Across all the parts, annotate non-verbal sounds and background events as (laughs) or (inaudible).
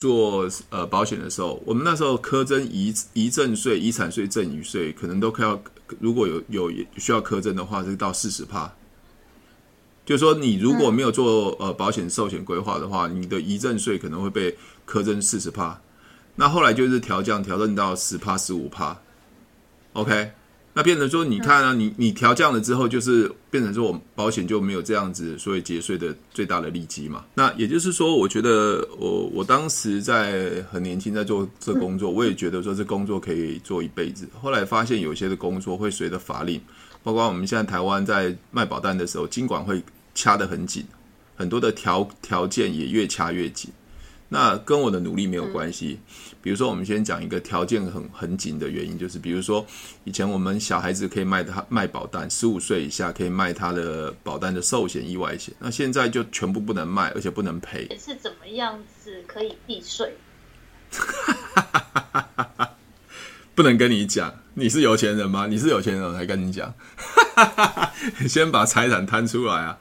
做呃保险的时候，我们那时候苛征遗遗赠税、遗产税、赠与税，可能都快要，如果有有需要苛征的话，是到四十趴。就是说，你如果没有做呃保险寿险规划的话，你的遗赠税可能会被苛征四十趴。那后来就是调降，调整到十趴、十五趴。OK。那变成说，你看啊，你你调降了之后，就是变成说，我保险就没有这样子，所以节税的最大的利基嘛。那也就是说，我觉得我我当时在很年轻在做这工作，我也觉得说这工作可以做一辈子。后来发现有些的工作会随着法令，包括我们现在台湾在卖保单的时候，金管会掐得很紧，很多的条条件也越掐越紧。那跟我的努力没有关系。比如说，我们先讲一个条件很很紧的原因，就是比如说，以前我们小孩子可以卖他卖保单，十五岁以下可以卖他的保单的寿险、意外险。那现在就全部不能卖，而且不能赔。是怎么样子可以避税？(laughs) 不能跟你讲，你是有钱人吗？你是有钱人我才跟你讲。(laughs) 先把财产摊出来啊！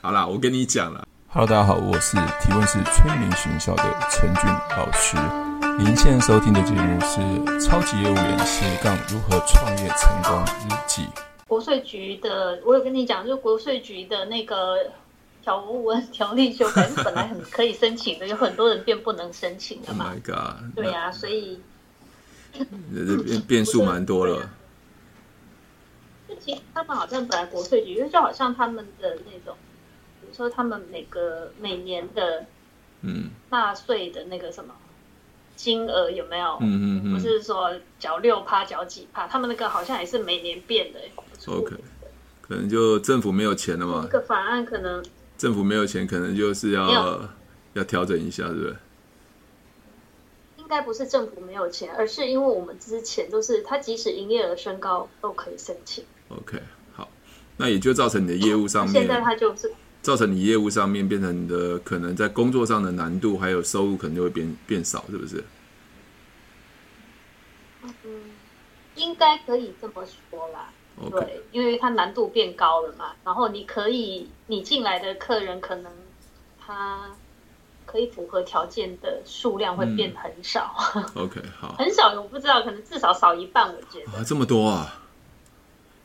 好啦，我跟你讲了。Hello，大家好，我是提问是催眠学校的陈俊老师。您现在收听的节目是《超级业务员斜杠如何创业成功日记》。国税局的，我有跟你讲，就是国税局的那个条文条例修改是本来很可以申请的，有很多人变不能申请的嘛。Oh my god！对呀、啊，所以变变数蛮多了。就其实他们好像本来国税局就好像他们的那种。比如说他们每个每年的嗯纳税的那个什么金额有没有？嗯嗯嗯，不是说缴六趴缴几趴？他们那个好像也是每年变的。OK，可能就政府没有钱了嘛。这个法案可能政府没有钱，可能就是要要调整一下，对不对？应该不是政府没有钱，而是因为我们之前都是他即使营业额升高都可以申请。OK，好，那也就造成你的业务上面，现在他就是。造成你业务上面变成你的可能在工作上的难度，还有收入可能就会变变少，是不是？嗯，应该可以这么说啦。对，因为它难度变高了嘛。然后你可以，你进来的客人可能他可以符合条件的数量会变很少。嗯、(laughs) OK，好，很少，我不知道，可能至少少一半，我觉得。啊，这么多啊，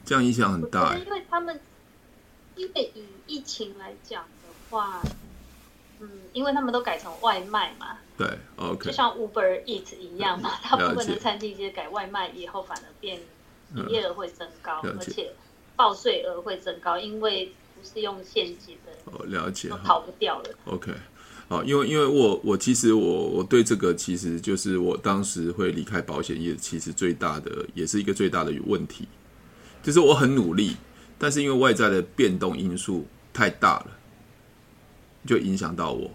这样影响很大。因为他们。因为以疫情来讲的话，嗯，因为他们都改成外卖嘛，对，OK，就像 Uber Eats 一样嘛，大部分的餐厅其实改外卖以后，反而变营业额会增高，而且报税额会增高，因为不是用现金的，哦，了解，都跑不掉了。OK，好，因为因为我我其实我我对这个其实就是我当时会离开保险业，其实最大的也是一个最大的问题，就是我很努力。但是因为外在的变动因素太大了，就影响到我。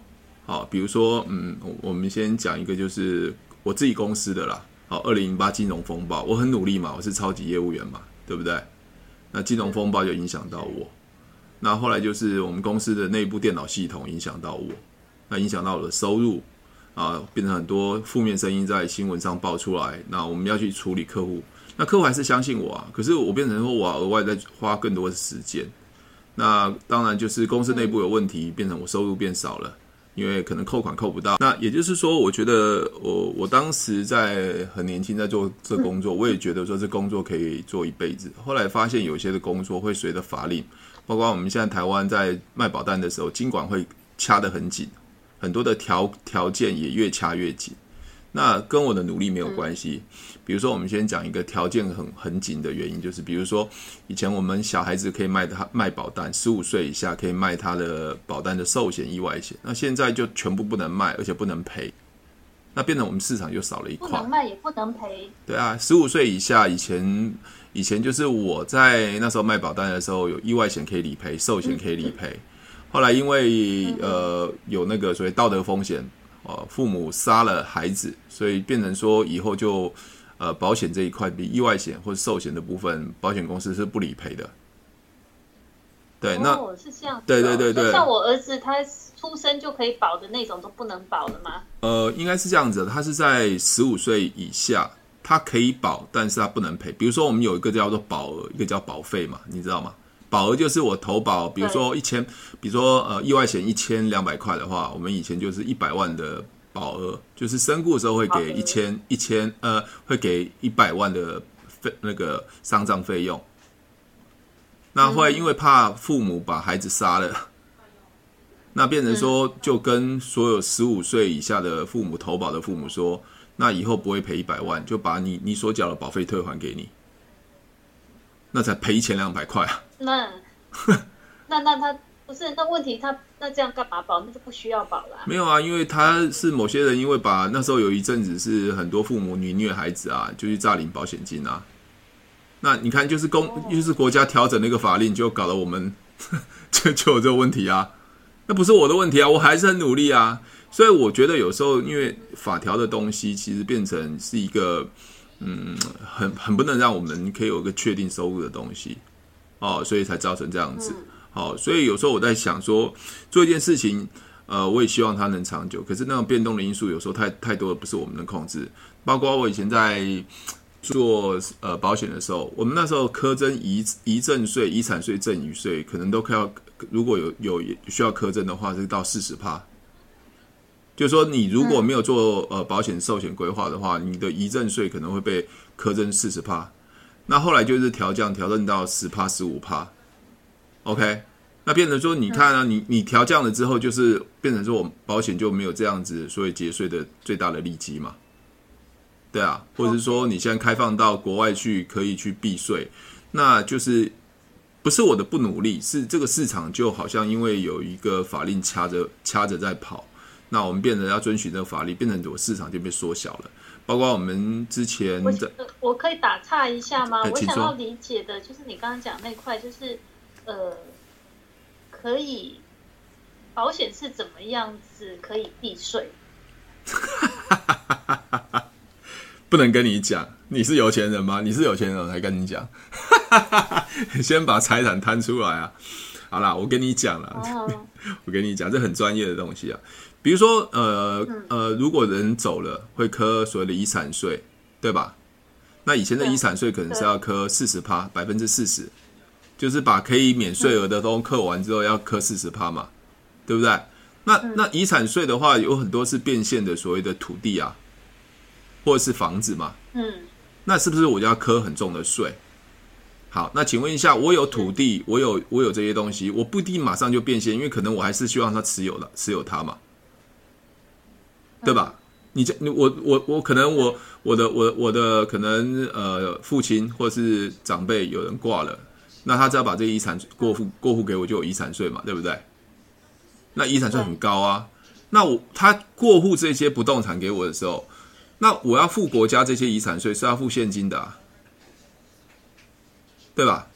好，比如说，嗯，我们先讲一个，就是我自己公司的啦。好，二零零八金融风暴，我很努力嘛，我是超级业务员嘛，对不对？那金融风暴就影响到我。那后来就是我们公司的内部电脑系统影响到我，那影响到我的收入啊，变成很多负面声音在新闻上爆出来。那我们要去处理客户。那客户还是相信我啊，可是我变成说我额外再花更多的时间，那当然就是公司内部有问题，变成我收入变少了，因为可能扣款扣不到。那也就是说，我觉得我我当时在很年轻在做这工作，我也觉得说这工作可以做一辈子。后来发现有些的工作会随着法令，包括我们现在台湾在卖保单的时候，金管会掐得很紧，很多的条条件也越掐越紧。那跟我的努力没有关系。比如说，我们先讲一个条件很很紧的原因，就是比如说，以前我们小孩子可以卖他卖保单，十五岁以下可以卖他的保单的寿险、意外险。那现在就全部不能卖，而且不能赔。那变成我们市场就少了一块。不能卖也不能赔。对啊，十五岁以下以前以前就是我在那时候卖保单的时候，有意外险可以理赔，寿险可以理赔。后来因为呃有那个所谓道德风险。呃，父母杀了孩子，所以变成说以后就，呃，保险这一块比意外险或者寿险的部分，保险公司是不理赔的。对，那哦，是这样。对对对对，像我儿子他出生就可以保的那种都不能保了吗？呃，应该是这样子的，他是在十五岁以下，他可以保，但是他不能赔。比如说，我们有一个叫做保额，一个叫保费嘛，你知道吗？保额就是我投保，比如说一千，比如说呃意外险一千两百块的话，我们以前就是一百万的保额，就是身故的时候会给一千一千呃，会给一百万的费那个丧葬费用。那会因为怕父母把孩子杀了，那变成说就跟所有十五岁以下的父母投保的父母说，那以后不会赔一百万，就把你你所缴的保费退还给你，那才赔一千两百块啊。那 (laughs) 那那他不是那问题他。那这样干嘛保？那就不需要保了啊。没有啊，因为他是某些人，因为把那时候有一阵子是很多父母女虐孩子啊，就去诈领保险金啊。那你看，就是公，就是国家调整那个法令，就搞得我们 (laughs) 就就有这个问题啊。那不是我的问题啊，我还是很努力啊。所以我觉得有时候，因为法条的东西，其实变成是一个嗯，很很不能让我们可以有一个确定收入的东西哦，所以才造成这样子。好，所以有时候我在想说，做一件事情，呃，我也希望它能长久。可是那种变动的因素有时候太太多了，不是我们能控制。包括我以前在做呃保险的时候，我们那时候苛征遗遗赠税、遗产税、赠与税，可能都快要如果有有需要苛征的话，是到四十趴。就是说，你如果没有做呃保险寿险规划的话，你的遗赠税可能会被苛征四十趴。那后来就是调降，调整到十趴、十五趴。OK，那变成说，你看啊，你你调降了之后，就是变成说，我们保险就没有这样子，所以节税的最大的利基嘛，对啊，或者是说，你现在开放到国外去，可以去避税，那就是不是我的不努力，是这个市场就好像因为有一个法令掐着掐着在跑，那我们变成要遵循这个法律，变成我市场就被缩小了。包括我们之前的，我可以打岔一下吗？我想要理解的就是你刚刚讲那块，就是。呃，可以，保险是怎么样子可以避税？(laughs) 不能跟你讲，你是有钱人吗？你是有钱人我才跟你讲，(laughs) 先把财产摊出来啊！好啦，我跟你讲了，哦、(laughs) 我跟你讲，这很专业的东西啊。比如说，呃、嗯、呃，如果人走了，会磕所谓的遗产税，对吧？那以前的遗产税可能是要磕四十趴，百分之四十。就是把可以免税额的都扣完之后，要磕四十趴嘛，对不对？那那遗产税的话，有很多是变现的所谓的土地啊，或者是房子嘛。嗯，那是不是我就要磕很重的税？好，那请问一下，我有土地，我有我有这些东西，我不一定马上就变现，因为可能我还是希望他持有的，持有它嘛，对吧？你这你我我我可能我我的我我的可能呃父亲或是长辈有人挂了。那他只要把这遗产过户过户给我，就有遗产税嘛，对不对？那遗产税很高啊。那我他过户这些不动产给我的时候，那我要付国家这些遗产税是要付现金的啊，对吧？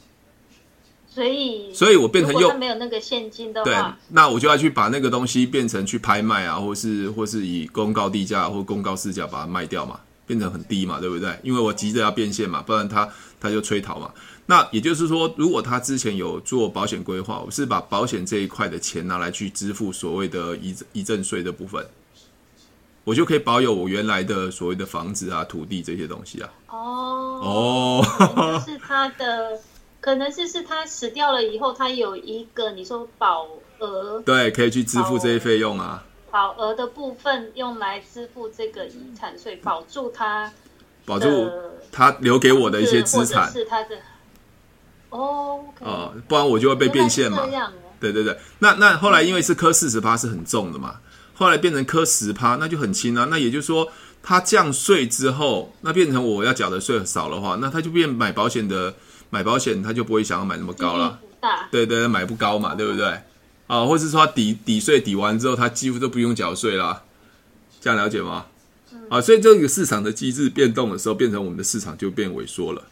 所以，所以我变成又没有那个现金的话，对，那我就要去把那个东西变成去拍卖啊，或是或是以公告地价或公告市价把它卖掉嘛，变成很低嘛，对不对？因为我急着要变现嘛，不然他他就催讨嘛。那也就是说，如果他之前有做保险规划，我是把保险这一块的钱拿来去支付所谓的遗遗赠税的部分，我就可以保有我原来的所谓的房子啊、土地这些东西啊。哦哦，就是他的，可能是是他死掉了以后，他有一个你说保额，对，可以去支付这些费用啊。保额的部分用来支付这个遗产税，保住他，保住他留给我的一些资产，是他的。哦，哦，不然我就会被变现嘛。对对对，那那后来因为是科四十趴是很重的嘛，后来变成科十趴，那就很轻啊。那也就是说，他降税之后，那变成我要缴的税少的话，那他就变买保险的买保险，他就不会想要买那么高了。对对，买不高嘛，对不对？啊，或是说他抵抵税抵完之后，他几乎都不用缴税了，这样了解吗？啊，所以这个市场的机制变动的时候，变成我们的市场就变萎缩了。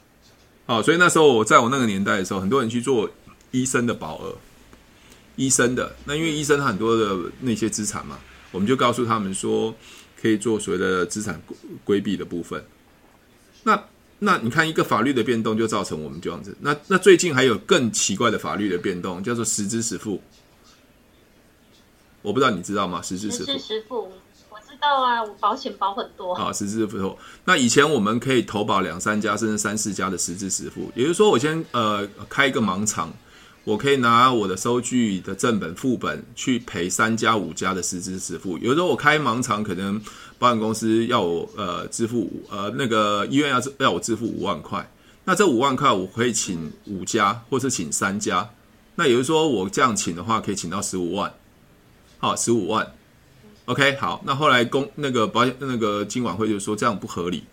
好，所以那时候我在我那个年代的时候，很多人去做医生的保额，医生的那因为医生很多的那些资产嘛，我们就告诉他们说可以做所谓的资产规避的部分。那那你看一个法律的变动就造成我们这样子。那那最近还有更奇怪的法律的变动，叫做实支实付。我不知道你知道吗？实支实付。到啊，我保险保很多。啊，实支实付。那以前我们可以投保两三家，甚至三四家的实支实付。也就是说，我先呃开一个盲场，我可以拿我的收据的正本副本去赔三家五家的实支实付。有时候我开盲肠，可能保险公司要我呃支付五呃那个医院要要我支付五万块，那这五万块我可以请五家或是请三家。那也就是说我这样请的话，可以请到十五万，好十五万。OK，好，那后来公那个保险那个金管会就说这样不合理，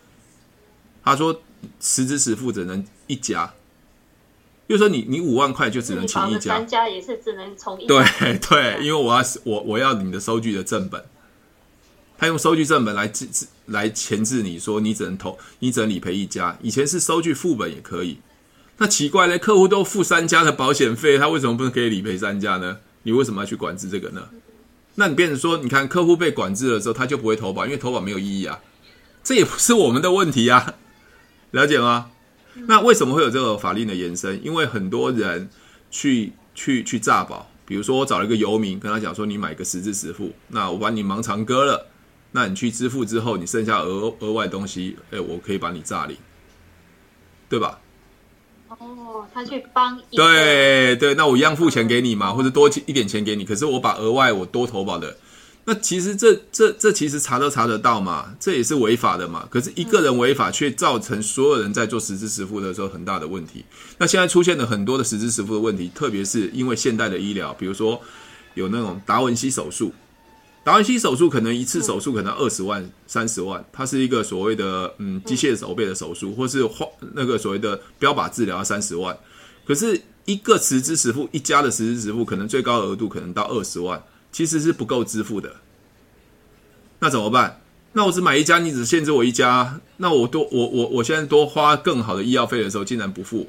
他说实支实付只能一家，就是说你你五万块就只能请一家，三家也是只能从一对对，因为我要我我要你的收据的正本，他用收据正本来制制来钳制你说你只能投你只能理赔一家，以前是收据副本也可以，那奇怪嘞，客户都付三家的保险费，他为什么不能可以理赔三家呢？你为什么要去管制这个呢？那你变成说，你看客户被管制了之后，他就不会投保，因为投保没有意义啊。这也不是我们的问题啊，了解吗？那为什么会有这个法令的延伸？因为很多人去去去诈保，比如说我找了一个游民，跟他讲说，你买个实支实付，那我把你盲肠割了，那你去支付之后，你剩下额额外东西，哎，我可以把你诈领，对吧？哦，他去帮对对，那我一样付钱给你嘛，或者多一点钱给你，可是我把额外我多投保的，那其实这这这其实查都查得到嘛，这也是违法的嘛。可是一个人违法，却造成所有人在做实支实付的时候很大的问题。那现在出现了很多的实支实付的问题，特别是因为现代的医疗，比如说有那种达文西手术。达文西手术可能一次手术可能二十万、三十万，它是一个所谓的嗯机械手背的手术，或是化那个所谓的标靶治疗三十万，可是一个实支实付一家的实支实付可能最高额度可能到二十万，其实是不够支付的。那怎么办？那我只买一家，你只限制我一家，那我多我我我现在多花更好的医药费的时候竟然不付，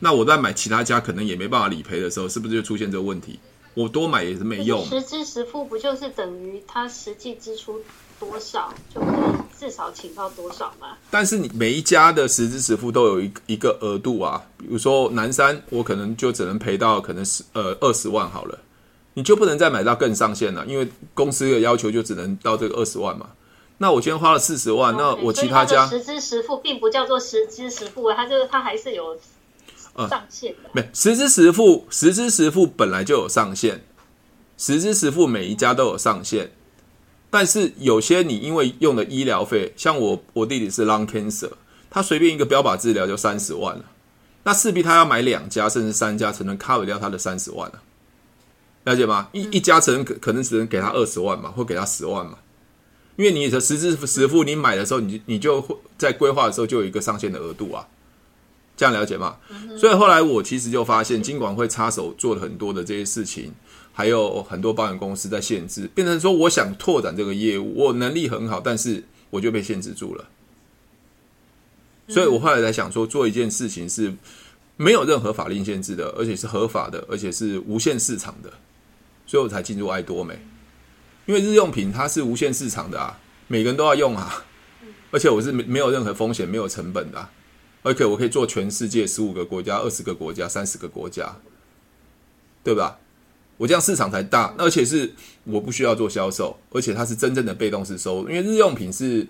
那我再买其他家可能也没办法理赔的时候，是不是就出现这个问题？我多买也是没用。实支实付不就是等于他实际支出多少，就可以至少请到多少吗？但是你每一家的实支实付都有一一个额度啊，比如说南山，我可能就只能赔到可能十呃二十万好了，你就不能再买到更上限了，因为公司的要求就只能到这个二十万嘛。那我今天花了四十万，嗯，那我其他家实支实付并不叫做实支实付，它就是它还是有。上限的、嗯、没实支实付，实支实付本来就有上限，实支实付每一家都有上限，但是有些你因为用的医疗费，像我我弟弟是 lung cancer，他随便一个标靶治疗就三十万了，那势必他要买两家甚至三家才能 cover 掉他的三十万了，了解吗？一一家只能可可能只能给他二十万嘛，或给他十万嘛，因为你的实支实付你买的时候，你你就会在规划的时候就有一个上限的额度啊。这样了解吗？所以后来我其实就发现，金管会插手做了很多的这些事情，还有很多保险公司在限制，变成说我想拓展这个业务，我能力很好，但是我就被限制住了。所以我后来才想说，做一件事情是没有任何法令限制的，而且是合法的，而且是无限市场的，所以我才进入爱多美。因为日用品它是无限市场的啊，每个人都要用啊，而且我是没没有任何风险、没有成本的啊。OK，我可以做全世界十五个国家、二十个国家、三十个国家，对吧？我这样市场才大，而且是我不需要做销售，而且它是真正的被动式收入，因为日用品是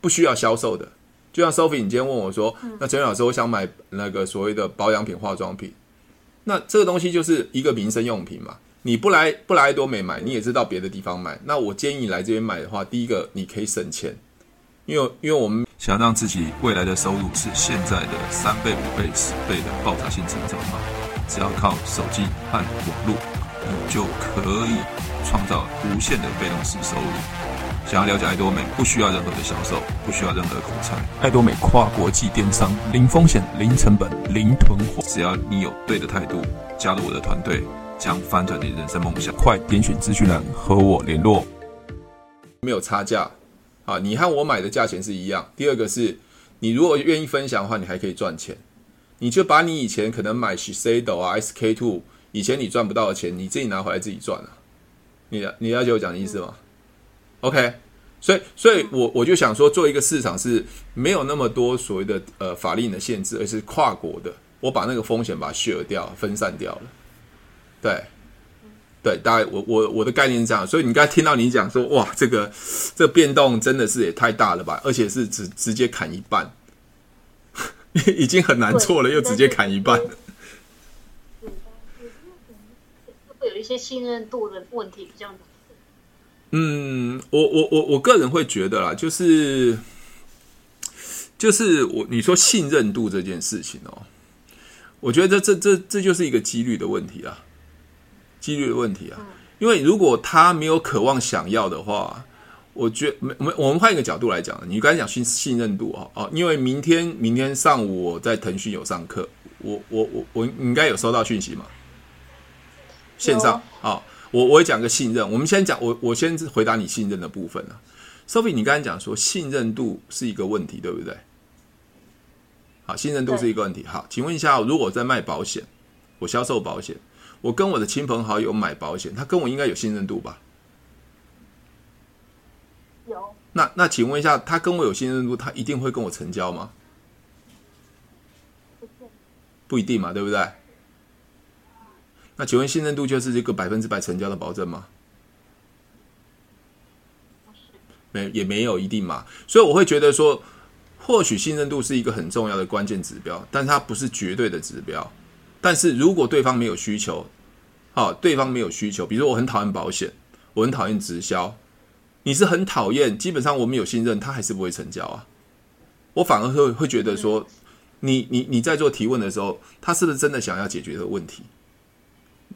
不需要销售的。就像 Sophie，你今天问我说：“那陈老师，我想买那个所谓的保养品、化妆品，那这个东西就是一个民生用品嘛？你不来不来爱多美买，你也知道别的地方买。那我建议你来这边买的话，第一个你可以省钱。”因为，因为我们想让自己未来的收入是现在的三倍、五倍、十倍的爆炸性成长嘛，只要靠手机和网络，你就可以创造无限的被动式收入。想要了解爱多美，不需要任何的销售，不需要任何的口才。爱多美跨国际电商，零风险、零成本、零囤货。只要你有对的态度，加入我的团队，将翻转你的人生梦想。快点选资讯栏和我联络。没有差价。啊，你和我买的价钱是一样。第二个是，你如果愿意分享的话，你还可以赚钱。你就把你以前可能买 Shiseido 啊、SK two 以前你赚不到的钱，你自己拿回来自己赚了。你你了解我讲的意思吗？OK，所以所以我我就想说，做一个市场是没有那么多所谓的呃法令的限制，而是跨国的。我把那个风险把它削掉、分散掉了。对。对，大概我我我的概念是这样，所以你刚才听到你讲说，哇，这个这个变动真的是也太大了吧，而且是直直接砍一半，(laughs) 已经很难做了，又直接砍一半。有一些信任度的问题比较难。嗯，我我我我个人会觉得啦，就是就是我你说信任度这件事情哦，我觉得这这这这就是一个几率的问题啊，几率的问题啊。因为如果他没有渴望想要的话，我觉得没没我们换一个角度来讲，你刚才讲信信任度哦哦，因为明天明天上午我在腾讯有上课，我我我我应该有收到讯息嘛？线上啊。哦我我讲个信任，我们先讲我我先回答你信任的部分啊。Sophie，你刚才讲说信任度是一个问题，对不对？好，信任度是一个问题。好，请问一下，如果我在卖保险，我销售保险，我跟我的亲朋好友买保险，他跟我应该有信任度吧？有。那那请问一下，他跟我有信任度，他一定会跟我成交吗？不一定嘛，对不对？那请问信任度就是这个百分之百成交的保证吗？没，也没有一定嘛。所以我会觉得说，或许信任度是一个很重要的关键指标，但它不是绝对的指标。但是如果对方没有需求，好，对方没有需求，比如说我很讨厌保险，我很讨厌直销，你是很讨厌，基本上我们有信任，他还是不会成交啊。我反而会会觉得说，你你你在做提问的时候，他是不是真的想要解决这个问题？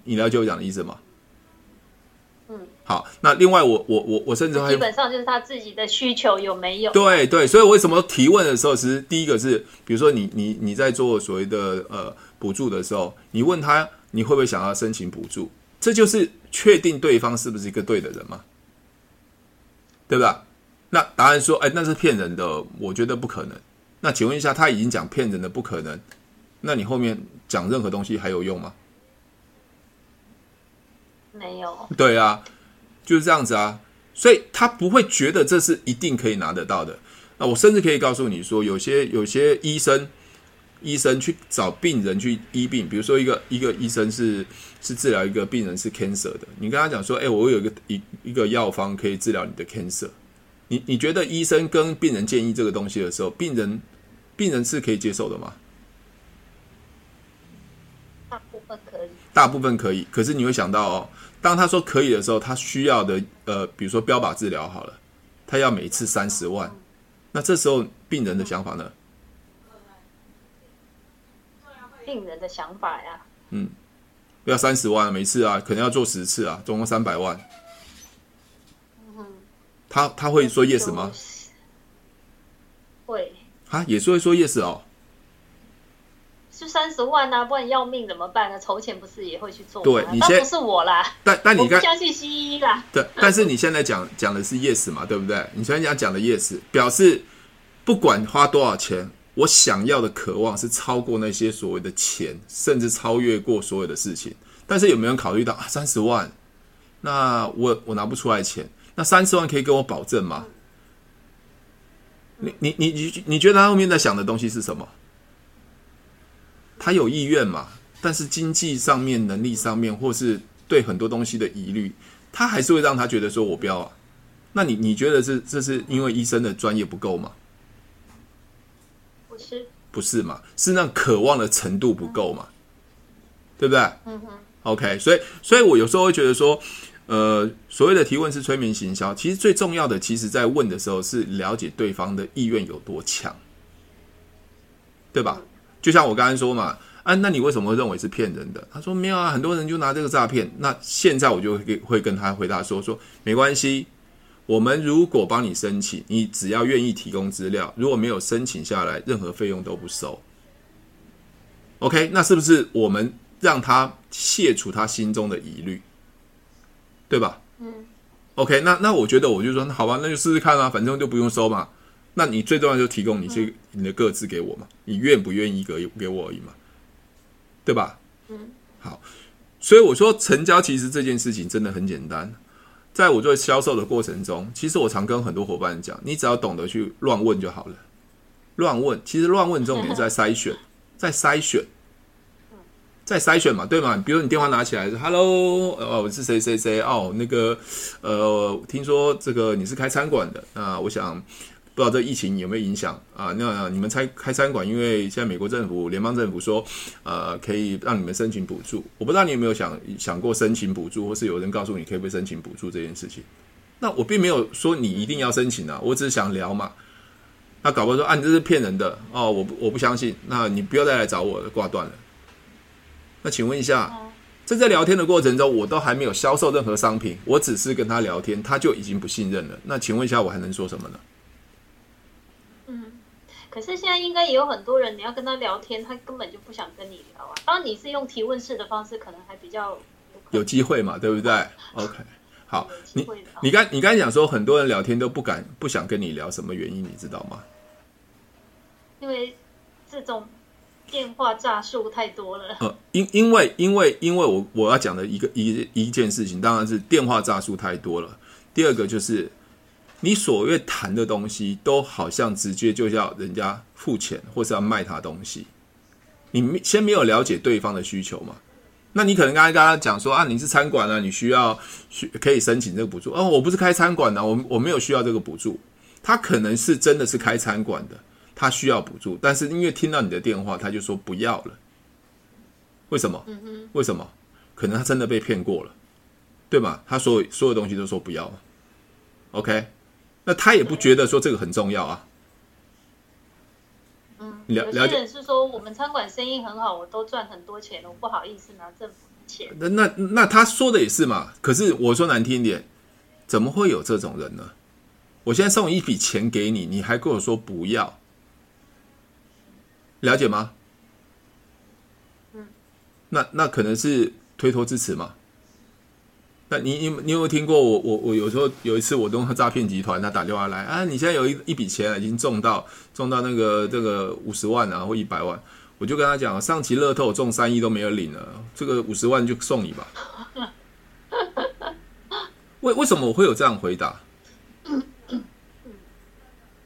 你了解我讲的意思吗？嗯，好，那另外我我我我甚至还基本上就是他自己的需求有没有？对对，所以为什么提问的时候，其实第一个是，比如说你你你在做所谓的呃补助的时候，你问他你会不会想要申请补助，这就是确定对方是不是一个对的人嘛，对吧？那答案说，哎，那是骗人的，我觉得不可能。那请问一下，他已经讲骗人的不可能，那你后面讲任何东西还有用吗？没有，对啊，就是这样子啊，所以他不会觉得这是一定可以拿得到的。那我甚至可以告诉你说，有些有些医生，医生去找病人去医病，比如说一个一个医生是是治疗一个病人是 cancer 的，你跟他讲说，哎，我有一个一一个药方可以治疗你的 cancer，你你觉得医生跟病人建议这个东西的时候，病人病人是可以接受的吗？大部分可以，大部分可以，可是你会想到哦。当他说可以的时候，他需要的呃，比如说标靶治疗好了，他要每次三十万，那这时候病人的想法呢？病人的想法呀，嗯，要三十万每次啊，可能要做十次啊，总共三百万。嗯，他他会说 yes 吗？会啊，也是会说 yes 哦。就三十万啊，不然要命怎么办呢？筹钱不是也会去做吗？对，你先不是我啦，但但你刚相信西医啦。(laughs) 对，但是你现在讲讲的是 yes 嘛，对不对？你现在讲讲的 yes，表示不管花多少钱，我想要的渴望是超过那些所谓的钱，甚至超越过所有的事情。但是有没有人考虑到啊？三十万，那我我拿不出来钱，那三十万可以跟我保证吗？你你你你你觉得他后面在想的东西是什么？他有意愿嘛？但是经济上面、能力上面，或是对很多东西的疑虑，他还是会让他觉得说：“我不要啊。”那你你觉得是这是因为医生的专业不够吗？不是，不是嘛？是那渴望的程度不够嘛？对不对？嗯哼。OK，所以所以我有时候会觉得说，呃，所谓的提问是催眠行销，其实最重要的，其实在问的时候是了解对方的意愿有多强，对吧？就像我刚才说嘛，啊，那你为什么会认为是骗人的？他说没有啊，很多人就拿这个诈骗。那现在我就会会跟他回答说说没关系，我们如果帮你申请，你只要愿意提供资料，如果没有申请下来，任何费用都不收。OK，那是不是我们让他卸除他心中的疑虑，对吧？嗯。OK，那那我觉得我就说好吧，那就试试看啊，反正就不用收嘛。那你最重要就提供你这你的个资给我嘛，你愿不愿意给给我而已嘛，对吧？嗯，好，所以我说成交其实这件事情真的很简单，在我做销售的过程中，其实我常跟很多伙伴讲，你只要懂得去乱问就好了，乱问，其实乱问重点在筛选，在筛选，在筛选嘛，对吗？比如你电话拿起来说，Hello，哦，我是谁谁谁，哦，那个，呃，听说这个你是开餐馆的，那我想。不知道这疫情有没有影响啊？那你们开开餐馆，因为现在美国政府、联邦政府说，呃，可以让你们申请补助。我不知道你有没有想想过申请补助，或是有人告诉你可不可以申请补助这件事情。那我并没有说你一定要申请啊，我只是想聊嘛。那搞不好说啊，你这是骗人的哦，我不我不相信。那你不要再来找我了，挂断了。那请问一下，在这聊天的过程中，我都还没有销售任何商品，我只是跟他聊天，他就已经不信任了。那请问一下，我还能说什么呢？嗯，可是现在应该也有很多人，你要跟他聊天，他根本就不想跟你聊啊。当然你是用提问式的方式，可能还比较有，有机会嘛，对不对？OK。好，你你刚你刚才讲说很多人聊天都不敢不想跟你聊，什么原因你知道吗？因为这种电话诈术太多了。呃，因因为因为因为我我要讲的一个一一件事情，当然是电话诈术太多了。第二个就是你所谓谈的东西，都好像直接就要人家付钱，或是要卖他东西。你先没有了解对方的需求嘛？那你可能刚才跟他讲说啊，你是餐馆啊，你需要需可以申请这个补助哦。我不是开餐馆的，我我没有需要这个补助。他可能是真的是开餐馆的，他需要补助，但是因为听到你的电话，他就说不要了。为什么？为什么？可能他真的被骗过了，对吗？他所有所有东西都说不要。OK，那他也不觉得说这个很重要啊。嗯，有些人是说我们餐馆生意很好，我都赚很多钱，我不好意思拿政府的钱。那那那他说的也是嘛？可是我说难听一点，怎么会有这种人呢？我现在送一笔钱给你，你还跟我说不要，了解吗？嗯，那那可能是推脱支持嘛？那你你你有没有听过我我我有时候有一次我跟诈骗集团他打电话来啊，你现在有一一笔钱已经中到中到那个这个五十万啊或一百万，我就跟他讲，上期乐透中三亿都没有领了，这个五十万就送你吧。(laughs) 为为什么我会有这样回答？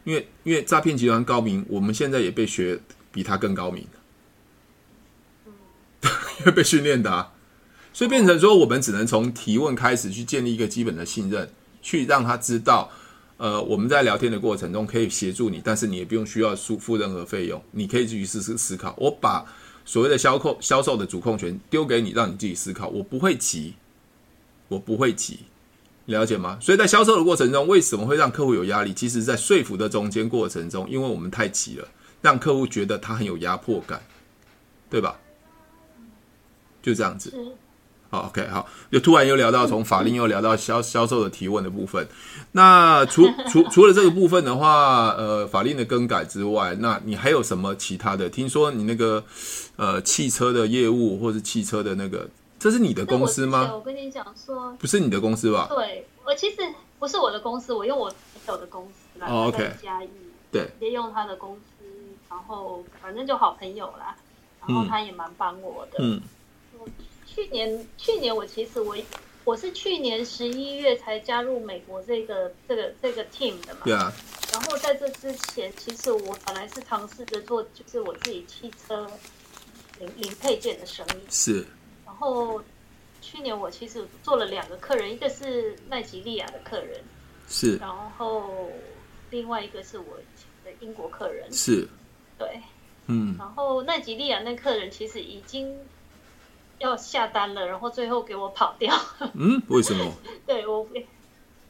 因为因为诈骗集团高明，我们现在也被学比他更高明，(laughs) 因为被训练的。所以变成说，我们只能从提问开始去建立一个基本的信任，去让他知道，呃，我们在聊天的过程中可以协助你，但是你也不用需要付付任何费用，你可以自己试试思考。我把所谓的销售销售的主控权丢给你，让你自己思考。我不会急，我不会急，了解吗？所以在销售的过程中，为什么会让客户有压力？其实，在说服的中间过程中，因为我们太急了，让客户觉得他很有压迫感，对吧？就这样子。好，OK，好，就突然又聊到从法令又聊到销销售的提问的部分。那除除除了这个部分的话，呃，法令的更改之外，那你还有什么其他的？听说你那个呃汽车的业务或是汽车的那个，这是你的公司吗？我，我跟你讲说，不是你的公司吧？对，我其实不是我的公司，我用我朋友的公司来。哦，OK，嘉义，对，也用他的公司，然后反正就好朋友啦，然后他也蛮帮我的，嗯。去年，去年我其实我我是去年十一月才加入美国这个这个这个 team 的嘛。对啊。然后在这之前，其实我本来是尝试着做，就是我自己汽车零零配件的生意。是。然后去年我其实做了两个客人，一个是奈吉利亚的客人。是。然后另外一个是我的英国客人。是。对。嗯。然后奈吉利亚那客人其实已经。要下单了，然后最后给我跑掉。(laughs) 嗯，为什么？(laughs) 对我，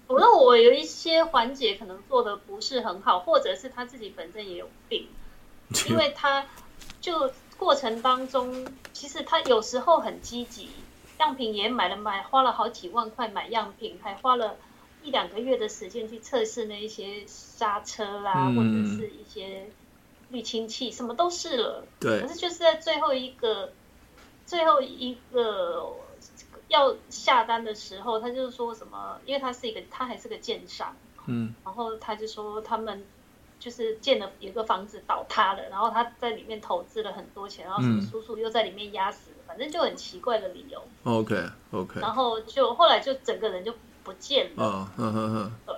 我说我有一些环节可能做的不是很好，或者是他自己本身也有病，(laughs) 因为他就过程当中，其实他有时候很积极，样品也买了买，花了好几万块买样品，还花了一两个月的时间去测试那一些刹车啦，嗯、或者是一些滤清器，什么都试了。对，可是就是在最后一个。最后一个要下单的时候，他就是说什么？因为他是一个，他还是个建商，嗯，然后他就说他们就是建了一个房子倒塌了，然后他在里面投资了很多钱，然后什么叔叔又在里面压死了，反正就很奇怪的理由。OK OK，然后就后来就整个人就不见了。哦，呵呵呵，对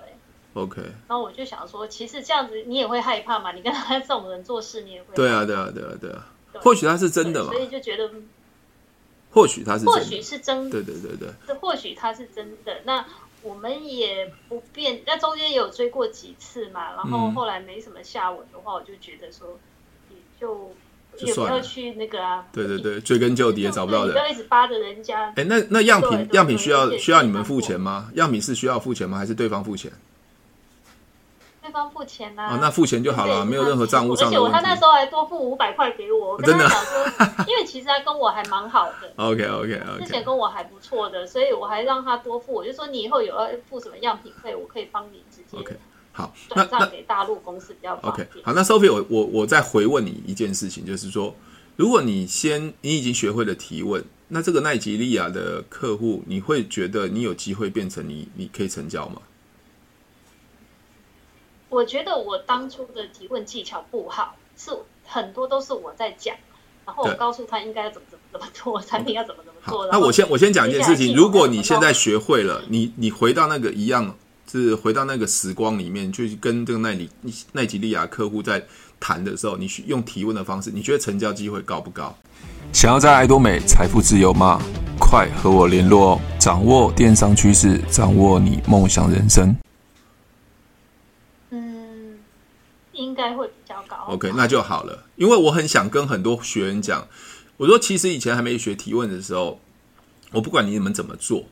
，OK。然后我就想说，其实这样子你也会害怕嘛？你跟他这种人做事，你也会对啊，对啊，对啊，对啊。或许他是真的嘛，所以就觉得。或许他是，或许是真的，对对对对，或许他是真的。那我们也不变，那中间也有追过几次嘛，然后后来没什么下文的话，我就觉得说，也就也不要去那个啊。对对对，追根究底也找不到人，不要一直扒着人家。哎，那那样品样品需要需要你们付钱吗？样品是需要付钱吗？还是对方付钱？对方付钱呐、啊，哦，那付钱就好了，没有任何账务上的。而且我他那时候还多付五百块给我，我跟他讲说。因为其实他跟我还蛮好的。(laughs) OK OK OK。之前跟我还不错的，所以我还让他多付。我就说你以后有要付什么样品费，我可以帮你直接 OK 好转账给大陆公司比较。OK 好，那 Sophie，我我我再回问你一件事情，就是说，如果你先你已经学会了提问，那这个奈吉利亚的客户，你会觉得你有机会变成你你可以成交吗？我觉得我当初的提问技巧不好，是很多都是我在讲，然后我告诉他应该要怎么怎么怎么做，产品要怎么怎么做。那我先我先讲一件事情，如果你现在学会了，你你回到那个一样，是回到那个时光里面，去跟这个奈里奈及利亚客户在谈的时候，你用提问的方式，你觉得成交机会高不高？想要在爱多美财富自由吗？快和我联络哦！掌握电商趋势，掌握你梦想人生。应该会比较高。OK，那就好了。因为我很想跟很多学员讲，我说其实以前还没学提问的时候，我不管你们怎么做，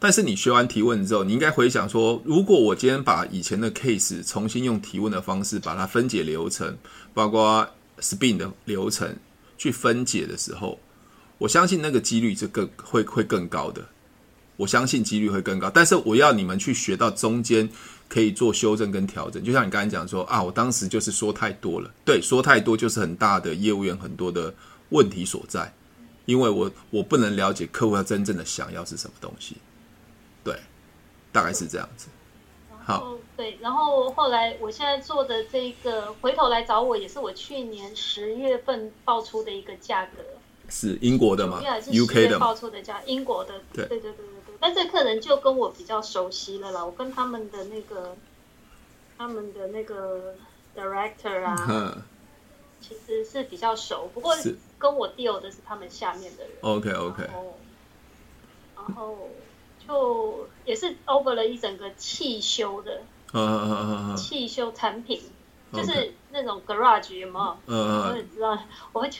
但是你学完提问之后，你应该回想说，如果我今天把以前的 case 重新用提问的方式把它分解流程，包括 spin 的流程去分解的时候，我相信那个几率是更会会更高的。我相信几率会更高，但是我要你们去学到中间。可以做修正跟调整，就像你刚才讲说啊，我当时就是说太多了，对，说太多就是很大的业务员很多的问题所在，因为我我不能了解客户他真正的想要是什么东西，对，大概是这样子。好，对，然后后来我现在做的这个回头来找我，也是我去年十月份报出的一个价格，是英国的吗？UK 的报出的价，英国的，对对对对。但这客人就跟我比较熟悉了啦，我跟他们的那个他们的那个 director 啊，嗯、其实是比较熟。不过跟我 deal 的是他们下面的人。OK OK 然。然后就也是 over 了一整个汽修的，嗯嗯嗯嗯汽修产品就是那种 garage 有没有？嗯嗯。我也知道，我就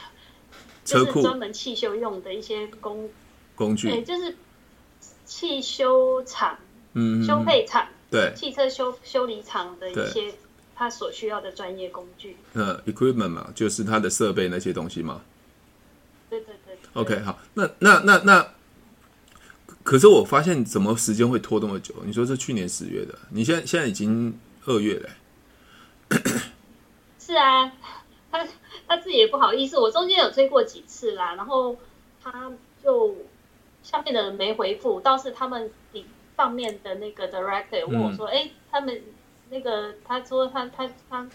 就是专门汽修用的一些工工具，对，就是。汽修厂，嗯，修配厂，对，汽车修修理厂的一些他所需要的专业工具，呃，equipment 嘛，就是他的设备那些东西嘛。对对对，对。OK，好，那那那那，可是我发现怎么时间会拖这么久？你说是去年十月的，你现在现在已经二月了。(coughs) 是啊，他他自己也不好意思，我中间有追过几次啦，然后他就。下面的人没回复，倒是他们顶上面的那个 director 问我说：“哎、嗯，他们那个他说他他他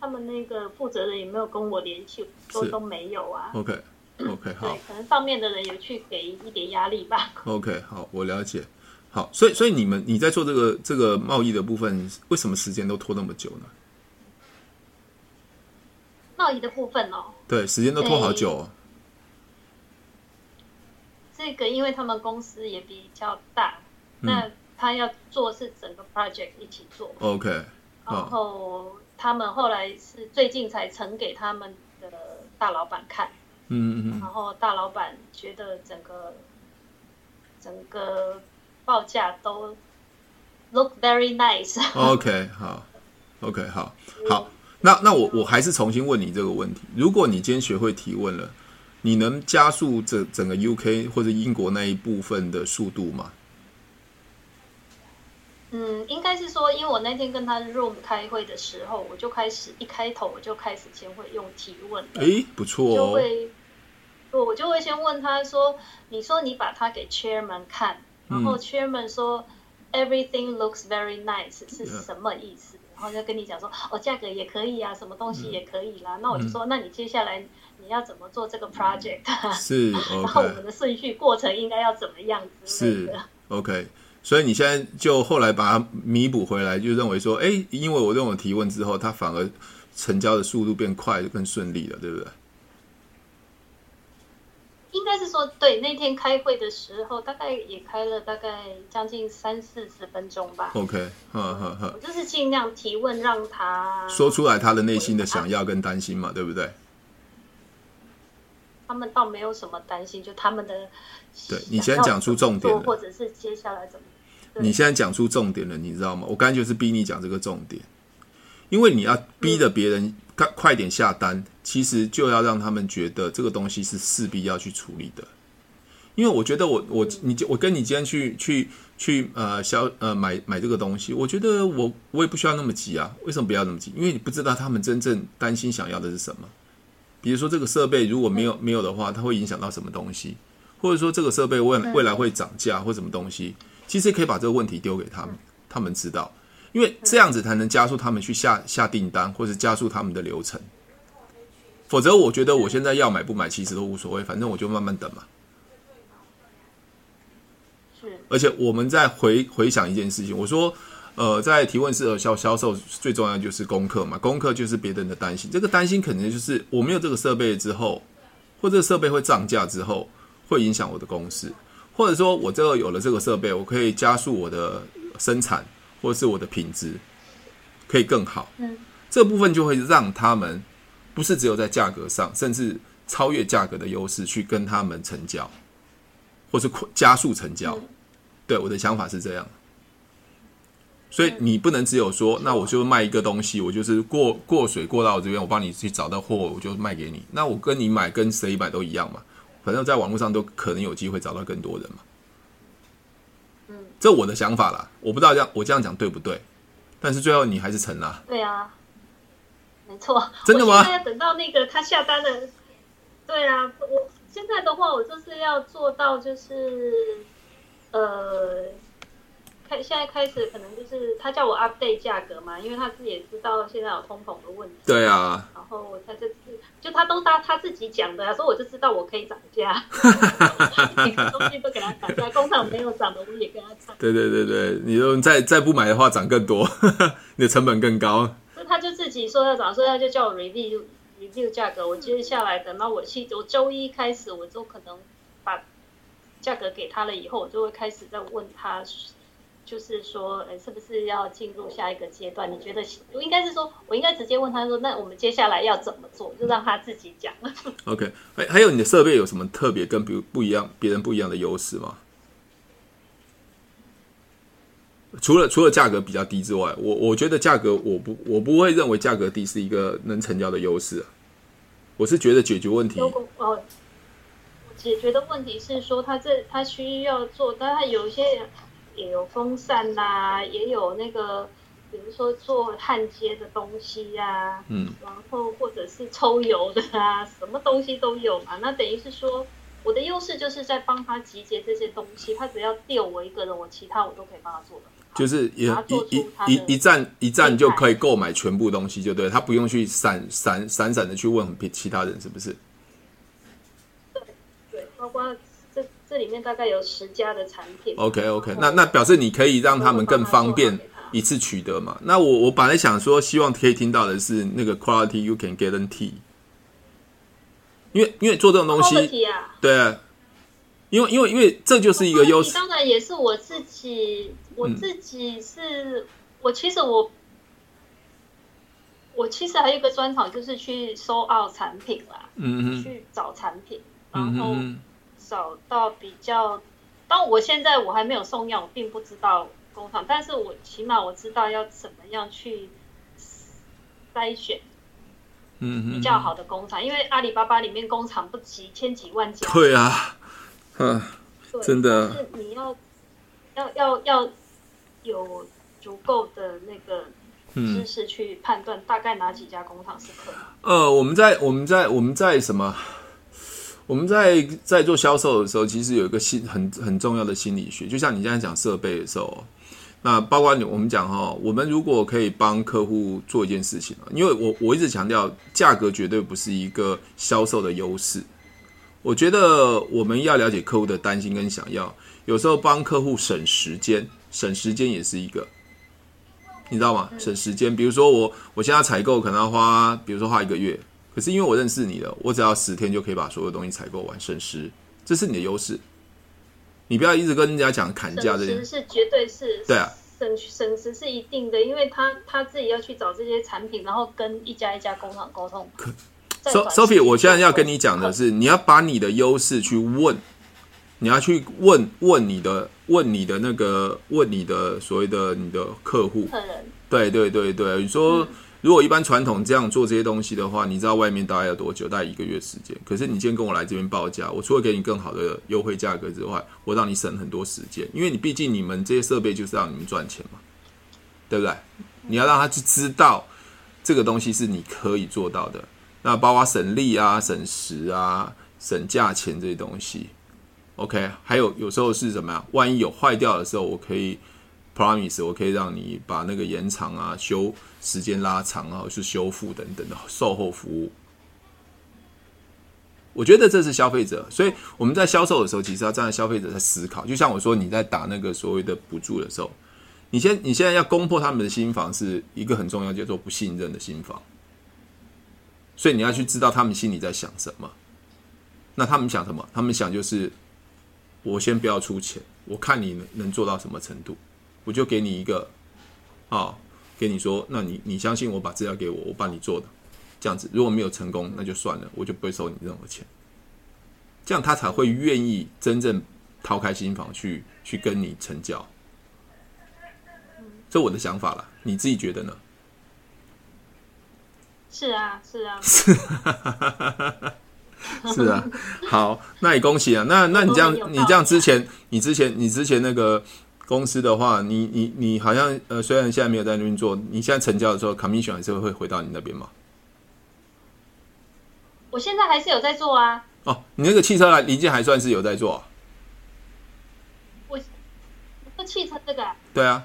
他们那个负责人有没有跟我联系？说都没有啊。”OK (clears throat) OK 好，对，可能上面的人有去给一点压力吧。OK 好，我了解。好，所以所以你们你在做这个这个贸易的部分，为什么时间都拖那么久呢？贸易的部分哦，对，时间都拖好久哦。这个，因为他们公司也比较大，嗯、那他要做是整个 project 一起做。OK，然后他们后来是最近才呈给他们的大老板看。嗯嗯嗯。然后大老板觉得整个整个报价都 look very nice。OK，好，OK，好，好，那那我我还是重新问你这个问题：如果你今天学会提问了。你能加速这整个 UK 或者英国那一部分的速度吗？嗯，应该是说，因为我那天跟他 room 开会的时候，我就开始一开头我就开始先会用提问。哎，不错哦。就会，我就会先问他说：“你说你把它给 chairman 看，然后 chairman 说、嗯、everything looks very nice 是什么意思？”然后就跟你讲说：“哦，价格也可以啊，什么东西也可以啦。嗯”那我就说：“那你接下来。”你要怎么做这个 project？是，(laughs) okay. 然后我们的顺序过程应该要怎么样子？是，OK。所以你现在就后来把它弥补回来，就认为说，哎，因为我这种提问之后，它反而成交的速度变快，就更顺利了，对不对？应该该是说，对，那天开会的时候，大概也开了大概将近三四十分钟吧。OK，呵呵呵，我就是尽量提问，让他说出来他的内心的想要跟担心嘛，对不对？他们倒没有什么担心，就他们的。对，你先讲出重点，或者是接下来怎么？你现在讲出重点了，你知道吗？我刚才就是逼你讲这个重点，因为你要逼着别人快快点下单，其实就要让他们觉得这个东西是势必要去处理的。因为我觉得我我你就我跟你今天去去去呃消呃买买这个东西，我觉得我我也不需要那么急啊。为什么不要那么急？因为你不知道他们真正担心想要的是什么。比如说这个设备如果没有没有的话，它会影响到什么东西？或者说这个设备未未来会涨价或什么东西？其实可以把这个问题丢给他们，他们知道，因为这样子才能加速他们去下下订单，或者加速他们的流程。否则，我觉得我现在要买不买，其实都无所谓，反正我就慢慢等嘛。而且我们再回回想一件事情，我说，呃，在提问式的销销售最重要就是功课嘛，功课就是别人的担心，这个担心可能就是我没有这个设备之后，或者设备会涨价之后，会影响我的公司，或者说我这个有了这个设备，我可以加速我的生产，或者是我的品质可以更好。嗯，这部分就会让他们不是只有在价格上，甚至超越价格的优势去跟他们成交，或是加速成交。对，我的想法是这样，所以你不能只有说，那我就卖一个东西，我就是过过水过到我这边，我帮你去找到货，我就卖给你。那我跟你买跟谁买都一样嘛，反正在网络上都可能有机会找到更多人嘛。嗯，这我的想法啦，我不知道这样我这样讲对不对，但是最后你还是成了。对啊，没错。真的吗？等到那个他下单的。对啊，我现在的话，我就是要做到就是。呃，开现在开始可能就是他叫我 update 价格嘛，因为他自己也知道现在有通膨的问题。对啊。然后他这次就他都他他自己讲的，所以我就知道我可以涨价。(laughs) (laughs) 每个东西都给他涨价，工厂没有涨的我也跟他涨。对对对对，你说再再不买的话涨更多，(laughs) 你的成本更高。所以他就自己说要涨，所以他就叫我 review review 价格。我接下来等到我去，我周一开始我就可能把。价格给他了以后，我就会开始在问他，就是说，哎，是不是要进入下一个阶段？你觉得，我应该是说，我应该直接问他说，那我们接下来要怎么做？就让他自己讲。(laughs) OK，还还有你的设备有什么特别跟比如不一样、别人不一样的优势吗？除了除了价格比较低之外，我我觉得价格我不我不会认为价格低是一个能成交的优势啊。我是觉得解决问题。解决的问题是说，他这他需要做，但他有一些也有风扇啦、啊，也有那个，比如说做焊接的东西呀、啊，嗯，然后或者是抽油的啊，什么东西都有嘛。那等于是说，我的优势就是在帮他集结这些东西，他只要丢我一个人，我其他我都可以帮他做的。就是一一一一站一站就可以购买全部东西，就对，他不用去散散散散的去问其他人，是不是？对包括这这里面大概有十家的产品。OK OK，那那表示你可以让他们更方便一次取得嘛？那我我本来想说，希望可以听到的是那个 quality you can guarantee，因为因为做这种东西，对啊，因为因为因为这就是一个优势。当然也是我自己，我自己是、嗯、我其实我我其实还有一个专长，就是去收 out 产品啦，嗯嗯，去找产品，然后。嗯找到比较，当我现在我还没有送样，我并不知道工厂，但是我起码我知道要怎么样去筛选，嗯，比较好的工厂，因为阿里巴巴里面工厂不几千几万家，对啊，嗯，真的，是你要要要要有足够的那个知识去判断大概哪几家工厂是可能。呃，我们在我们在我们在什么？我们在在做销售的时候，其实有一个心很很重要的心理学，就像你现在讲设备的时候，那包括你我们讲哈，我们如果可以帮客户做一件事情，因为我我一直强调，价格绝对不是一个销售的优势。我觉得我们要了解客户的担心跟想要，有时候帮客户省时间，省时间也是一个，你知道吗？省时间，比如说我我现在采购可能要花，比如说花一个月。可是因为我认识你了，我只要十天就可以把所有东西采购完，省时，这是你的优势。你不要一直跟人家讲砍价这件事，是绝对是对啊，省省时是一定的，因为他他自己要去找这些产品，然后跟一家一家工厂沟通。Sophie，我现在要跟你讲的是，你要把你的优势去问，你要去问问你的问你的那个问你的所谓的你的客户，客人，对对对对，你说。嗯如果一般传统这样做这些东西的话，你知道外面大概要多久？大概一个月时间。可是你今天跟我来这边报价，我除了给你更好的优惠价格之外，我让你省很多时间，因为你毕竟你们这些设备就是让你们赚钱嘛，对不对？你要让他去知道这个东西是你可以做到的，那包括省力啊、省时啊、省价钱这些东西。OK，还有有时候是什么呀？万一有坏掉的时候，我可以。Promise，我可以让你把那个延长啊、修时间拉长啊，或是修复等等的售后服务。我觉得这是消费者，所以我们在销售的时候，其实要站在消费者在思考。就像我说，你在打那个所谓的补助的时候，你先你现在要攻破他们的心防，是一个很重要，叫做不信任的心防。所以你要去知道他们心里在想什么。那他们想什么？他们想就是，我先不要出钱，我看你能能做到什么程度。我就给你一个，啊，给你说，那你你相信我，把资料给我，我帮你做的，这样子，如果没有成功，那就算了，我就不会收你任何钱。这样他才会愿意真正掏开心房去去跟你成交。这我的想法了，你自己觉得呢？是啊，是啊，(laughs) 是啊。好，那也恭喜啊。那那你这样，你这样之前，你之前，你之前那个。公司的话，你你你好像呃，虽然现在没有在那边做，你现在成交的时候，commission 还是会回到你那边吗？我现在还是有在做啊。哦，你那个汽车零件还算是有在做。我，这汽车这个？对啊。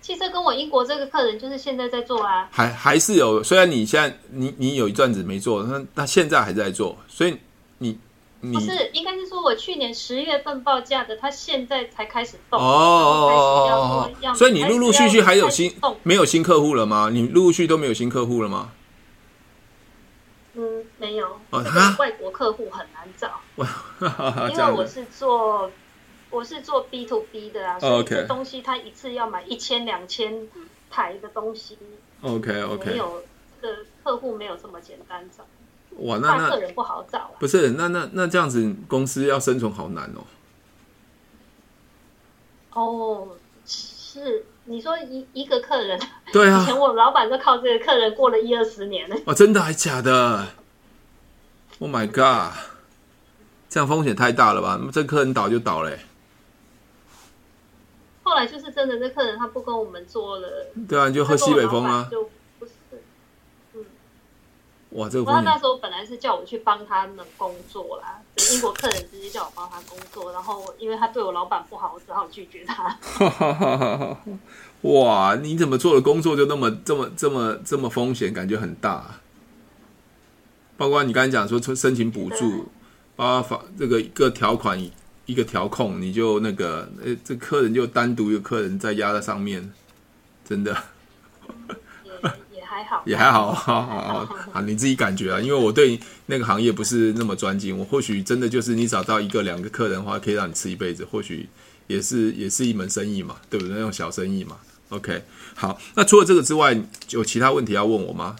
汽车跟我英国这个客人就是现在在做啊。还还是有，虽然你现在你你有一段子没做，那那现在还在做，所以你。不是，应该是说我去年十月份报价的，他现在才开始动。哦哦哦，所以你陆陆续续还有新没有新客户了吗？你陆陆续续都没有新客户了吗？嗯，没有。哦，他外国客户很难找。(laughs) 因为我是做我是做 B to B 的啊，所以这东西他一次要买一千两千台的东西。OK OK，没有的客户没有这么简单找。哇，那那客人不好找啊。不是，那那那这样子，公司要生存好难哦。哦，是你说一一个客人，对啊，(laughs) 以前我老板就靠这个客人过了一二十年呢。哦，真的还假的？Oh my god！这样风险太大了吧？这客人倒就倒嘞。后来就是真的，这客人他不跟我们做了。对啊，你就喝西北风啊。哇，这个他那时候本来是叫我去帮他们工作啦，(laughs) 英国客人直接叫我帮他工作，然后因为他对我老板不好，我只好拒绝他。(laughs) 哇，你怎么做的工作就那么这么这么这么风险，感觉很大啊？包括你刚才讲说申请补助，包括法这个一个条款一个调控，你就那个呃，这客人就单独一个客人在压在上面，真的。还好，也还好，好 (laughs) 好好，(laughs) 好，你自己感觉啊。因为我对那个行业不是那么专精，我或许真的就是你找到一个两个客人的话，可以让你吃一辈子，或许也是也是一门生意嘛，对不对？那种小生意嘛。OK，好，那除了这个之外，有其他问题要问我吗？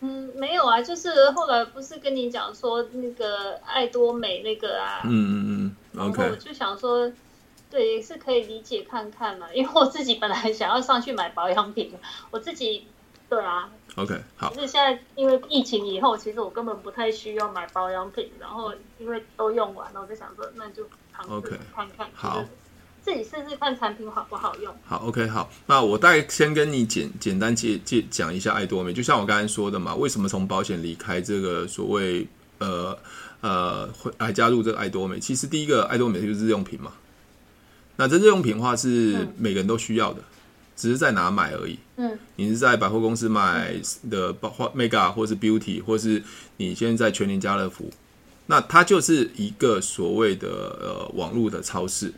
嗯，没有啊，就是后来不是跟你讲说那个爱多美那个啊，嗯嗯嗯，OK，我就想说。对，也是可以理解看看嘛，因为我自己本来想要上去买保养品，我自己对啊，OK 好。可是现在因为疫情以后，其实我根本不太需要买保养品，然后因为都用完了，我就想说那就尝试看看，okay, 好，自己试试看产品好不好用。好，OK 好，那我大概先跟你简简单介介讲一下爱多美，就像我刚才说的嘛，为什么从保险离开这个所谓呃呃会来加入这个爱多美？其实第一个爱多美就是日用品嘛。那这日用品的话是每个人都需要的，嗯、只是在哪买而已。嗯，你是在百货公司买的，包括 Mega 或是 Beauty，或是你现在在全联家乐福，那它就是一个所谓的呃网络的超市，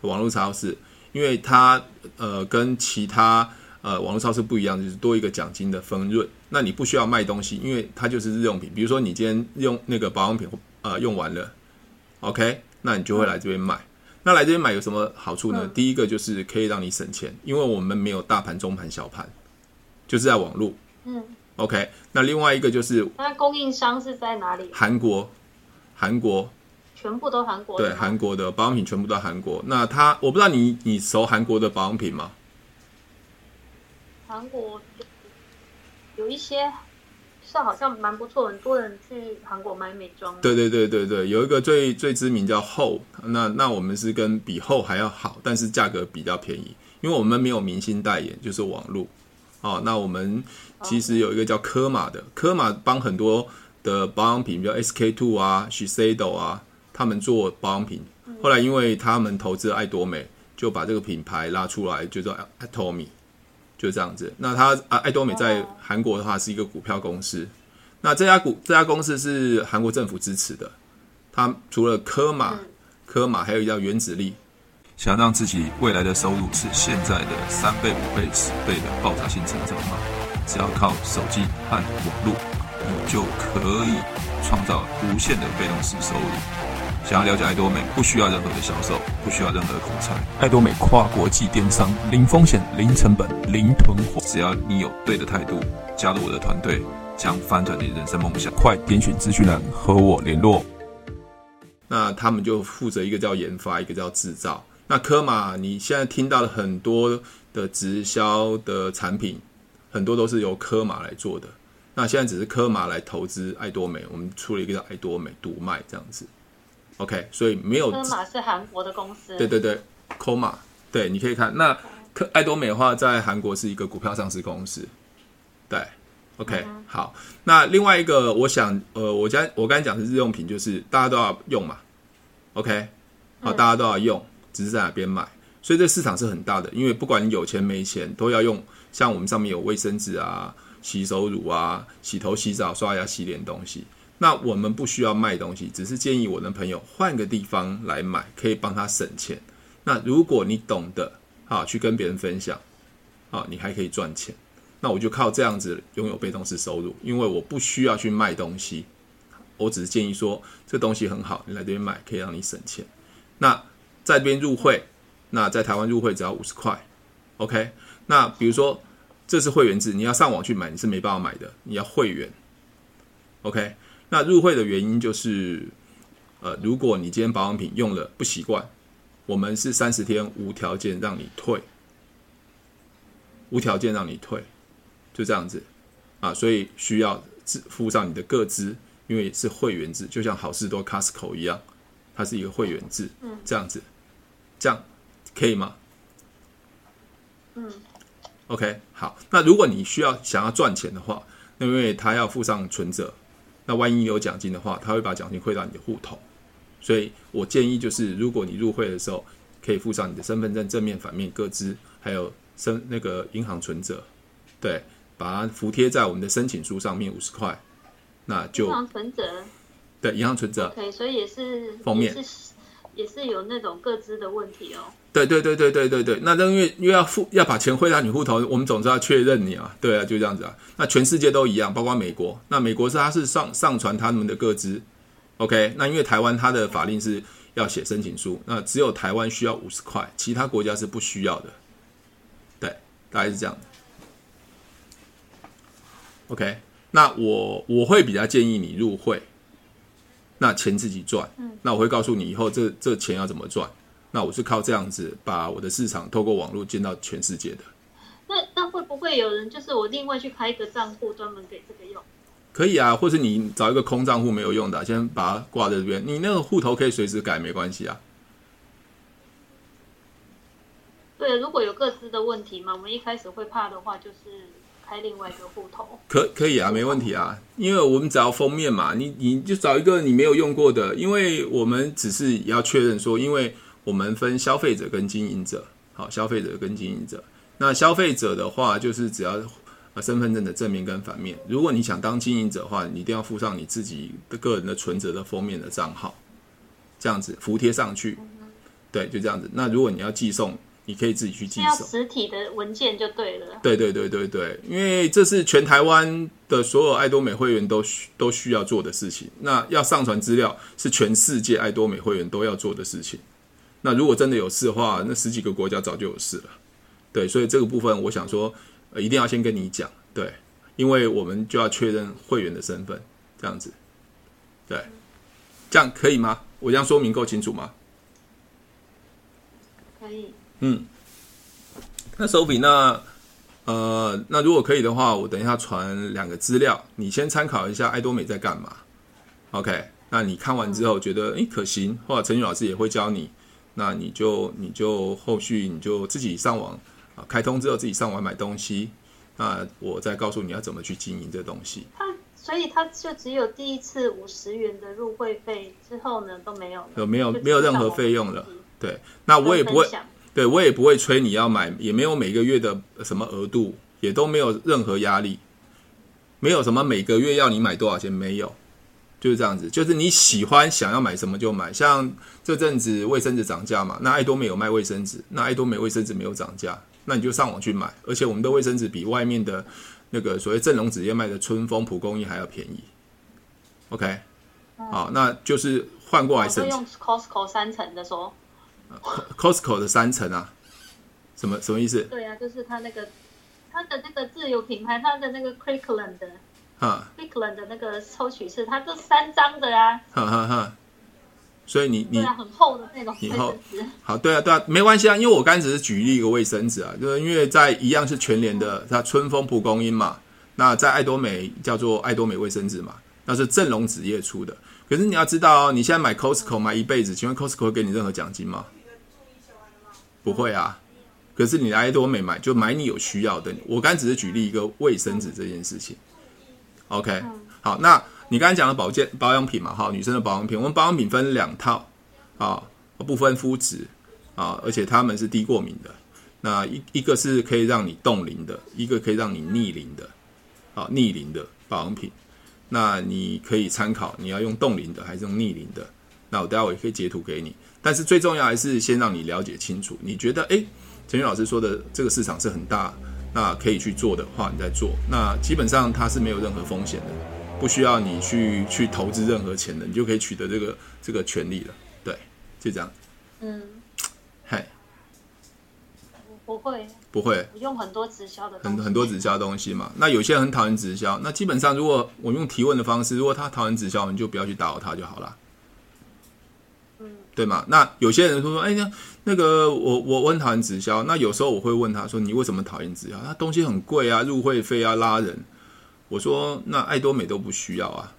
网络超市，因为它呃跟其他呃网络超市不一样，就是多一个奖金的分润。那你不需要卖东西，因为它就是日用品。比如说你今天用那个保养品呃用完了，OK，那你就会来这边买。嗯、那来这边买有什么好处呢？嗯、第一个就是可以让你省钱，因为我们没有大盘、中盘、小盘，就是在网络。嗯，OK。那另外一个就是，那供应商是在哪里？韩国，韩国。全部都韩国对韩国的保养品全部都韩国。那他我不知道你你熟韩国的保养品吗？韩国有一些是好像蛮不错，很多人去韩国买美妆。对对对对对，有一个最最知名叫后，那那我们是跟比后还要好，但是价格比较便宜，因为我们没有明星代言，就是网路。哦，那我们其实有一个叫科玛的，科玛帮很多的保养品，比如 SK two 啊、Shiseido 啊。他们做保养品，后来因为他们投资爱多美，就把这个品牌拉出来，就叫 Atomy，就这样子。那他啊，爱多美在韩国的话是一个股票公司。那这家股这家公司是韩国政府支持的。它除了科马，科马还有一叫原子力。想让自己未来的收入是现在的三倍、五倍、十倍的爆炸性成长吗？只要靠手机和网络，你就可以创造无限的被动式收入。想要了解爱多美，不需要任何的销售，不需要任何的口才。爱多美跨国际电商，零风险、零成本、零囤货。只要你有对的态度，加入我的团队，将翻转你的人生梦想。快点选资讯栏和我联络。那他们就负责一个叫研发，一个叫制造。那科玛，你现在听到了很多的直销的产品，很多都是由科玛来做的。那现在只是科玛来投资爱多美，我们出了一个叫爱多美独卖这样子。OK，所以没有。科马是韩国的公司。对对对，科玛，对，你可以看那科爱多美的话，在韩国是一个股票上市公司。对，OK，嗯，好。那另外一个，我想，呃，我刚我刚才讲的是日用品，就是大家都要用嘛。OK，好，大家都要用，只是在哪边买。所以这市场是很大的，因为不管你有钱没钱，都要用。像我们上面有卫生纸啊、洗手乳啊、洗头、洗澡、刷牙、洗脸东西。那我们不需要卖东西，只是建议我的朋友换个地方来买，可以帮他省钱。那如果你懂得啊，去跟别人分享啊，你还可以赚钱。那我就靠这样子拥有被动式收入，因为我不需要去卖东西，我只是建议说这东西很好，你来这边买可以让你省钱。那在这边入会，那在台湾入会只要五十块，OK。那比如说这是会员制，你要上网去买你是没办法买的，你要会员，OK。那入会的原因就是，呃，如果你今天保养品用了不习惯，我们是三十天无条件让你退，无条件让你退，就这样子，啊，所以需要支付上你的个资，因为是会员制，就像好事多 Costco 一样，它是一个会员制，这样子，这样可以吗？嗯，OK，好，那如果你需要想要赚钱的话，那因为他要付上存折。那万一有奖金的话，他会把奖金汇到你的户头，所以我建议就是，如果你入会的时候，可以附上你的身份证正面、反面各资，还有身那个银行存折，对，把它服贴在我们的申请书上面五十块，那就银行存折，对，银行存折，OK，所以也是封面。也是有那种个资的问题哦。对对对对对对对，那因为因为要付要把钱汇到你户头，我们总是要确认你啊。对啊，就这样子啊。那全世界都一样，包括美国。那美国是他是上上传他们的个资，OK。那因为台湾它的法令是要写申请书，那只有台湾需要五十块，其他国家是不需要的。对，大概是这样的。OK，那我我会比较建议你入会。那钱自己赚，那我会告诉你以后这这钱要怎么赚。那我是靠这样子把我的市场透过网络进到全世界的。那那会不会有人就是我另外去开一个账户专门给这个用？可以啊，或是你找一个空账户没有用的啊，先把它挂在这边，你那个户头可以随时改，没关系啊。对，如果有各自的问题嘛，我们一开始会怕的话就是。开另外一个户头，可可以啊，没问题啊，因为我们只要封面嘛，你你就找一个你没有用过的，因为我们只是要确认说，因为我们分消费者跟经营者，好，消费者跟经营者，那消费者的话就是只要身份证的正面跟反面，如果你想当经营者的话，你一定要附上你自己的个人的存折的封面的账号，这样子服贴上去，对，就这样子。那如果你要寄送。你可以自己去寄手。要实体的文件就对了。对对对对对，因为这是全台湾的所有爱多美会员都需都需要做的事情。那要上传资料是全世界爱多美会员都要做的事情。那如果真的有事的话，那十几个国家早就有事了。对，所以这个部分我想说，呃，一定要先跟你讲，对，因为我们就要确认会员的身份，这样子，对，这样可以吗？我这样说明够清楚吗？可以。嗯，那 Sophie，那呃，那如果可以的话，我等一下传两个资料，你先参考一下爱多美在干嘛。OK，那你看完之后觉得诶可行，或者陈宇老师也会教你。那你就你就后续你就自己上网啊，开通之后自己上网买东西，那我再告诉你要怎么去经营这东西。他所以他就只有第一次五十元的入会费，之后呢都没有了，有没有没有任何费用了？对，那我也不会，对我也不会催你要买，也没有每个月的什么额度，也都没有任何压力，没有什么每个月要你买多少钱，没有。就是这样子，就是你喜欢想要买什么就买。像这阵子卫生纸涨价嘛，那爱多美有卖卫生纸，那爱多美卫生纸没有涨价，那你就上网去买。而且我们的卫生纸比外面的那个所谓正隆纸业卖的春风蒲公英还要便宜。OK，好，那就是换过来省。用 Costco 三层的说。Costco 的三层啊？什么什么意思？对啊，就是它那个它的那个自有品牌，它的那个 Kirkland 的。哈 Kirkland 的那个抽取是它这三张的啊，哈哈哈。所以你你、啊、很厚的那种卫生纸，好，对啊对啊，没关系啊，因为我刚才只是举例一个卫生纸啊，就是因为在一样是全联的，它春风蒲公英嘛，那在爱多美叫做爱多美卫生纸嘛，那是正隆纸业出的。可是你要知道哦，你现在买 Costco 买一辈子，请问 Costco 会给你任何奖金吗？不会啊。可是你来爱多美买，就买你有需要的。我刚才只是举例一个卫生纸这件事情。OK，好，那你刚才讲的保健保养品嘛，哈，女生的保养品，我们保养品分两套，啊，不分肤质，啊，而且它们是低过敏的，那一一个是可以让你冻龄的，一个可以让你逆龄的，啊，逆龄的保养品，那你可以参考，你要用冻龄的还是用逆龄的，那我待会也可以截图给你，但是最重要还是先让你了解清楚，你觉得，诶，陈宇老师说的这个市场是很大。那可以去做的话，你再做。那基本上它是没有任何风险的，不需要你去去投资任何钱的，你就可以取得这个这个权利了。对，就这样。嗯，嗨，不会，不会，用很多直销的很很多直销东西嘛。那有些人很讨厌直销，那基本上如果我用提问的方式，如果他讨厌直销，你就不要去打扰他就好了。对吗？那有些人说说，哎呀，那个我我我很讨厌直销。那有时候我会问他说，你为什么讨厌直销？他东西很贵啊，入会费啊拉人。我说那爱多美都不需要啊，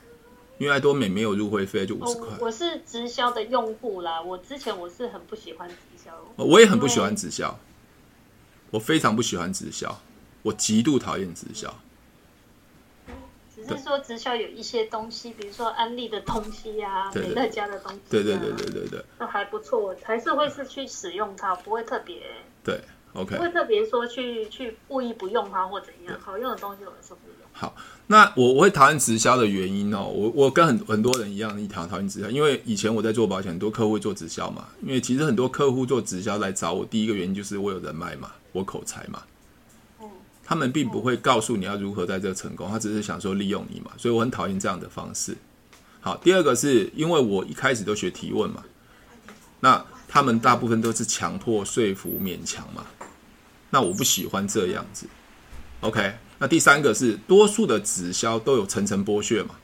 因为爱多美没有入会费，就五十块。我是直销的用户啦，我之前我是很不喜欢直销。我也很不喜欢直销，我非常不喜欢直销，我极度讨厌直销。只是说直销有一些东西，比如说安利的东西呀、啊，美乐家的东西、啊，对对对对对对，都还不错，还是会是去使用它，不会特别对，OK，不会特别说去去故意不用它或怎样，好用的东西我是不用。好，那我我会讨厌直销的原因哦，我我跟很很多人一样，一讨讨厌直销，因为以前我在做保险，很多客户会做直销嘛，因为其实很多客户做直销来找我，第一个原因就是我有人脉嘛，我口才嘛。他们并不会告诉你要如何在这成功，他只是想说利用你嘛，所以我很讨厌这样的方式。好，第二个是因为我一开始都学提问嘛，那他们大部分都是强迫说服、勉强嘛，那我不喜欢这样子。OK，那第三个是多数的直销都有层层剥削嘛，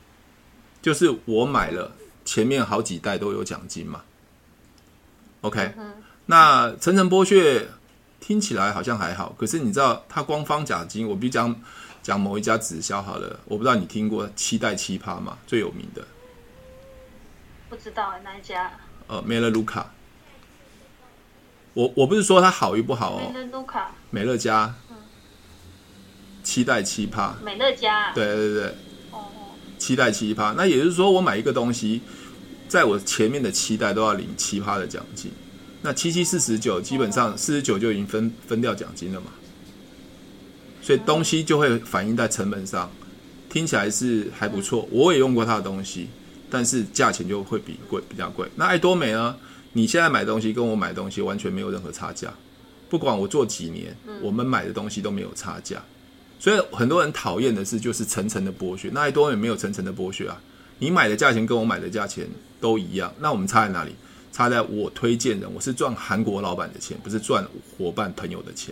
就是我买了前面好几代都有奖金嘛。OK，那层层剥削。听起来好像还好，可是你知道他官方奖金，我比如讲讲某一家直销好了，我不知道你听过七代奇葩吗？最有名的，不知道哪一家？呃，美乐卢卡。我我不是说它好与不好哦。美乐卢卡。美乐家。嗯。七代七趴。美乐家。对对对。哦。七代奇葩，那也就是说，我买一个东西，在我前面的七代都要领奇葩的奖金。那七七四十九，基本上四十九就已经分分掉奖金了嘛，所以东西就会反映在成本上，听起来是还不错。我也用过他的东西，但是价钱就会比贵比较贵。那爱多美呢？你现在买东西跟我买东西完全没有任何差价，不管我做几年，我们买的东西都没有差价。所以很多人讨厌的是就是层层的剥削，那爱多美没有层层的剥削啊？你买的价钱跟我买的价钱都一样，那我们差在哪里？差在我推荐人，我是赚韩国老板的钱，不是赚伙伴朋友的钱。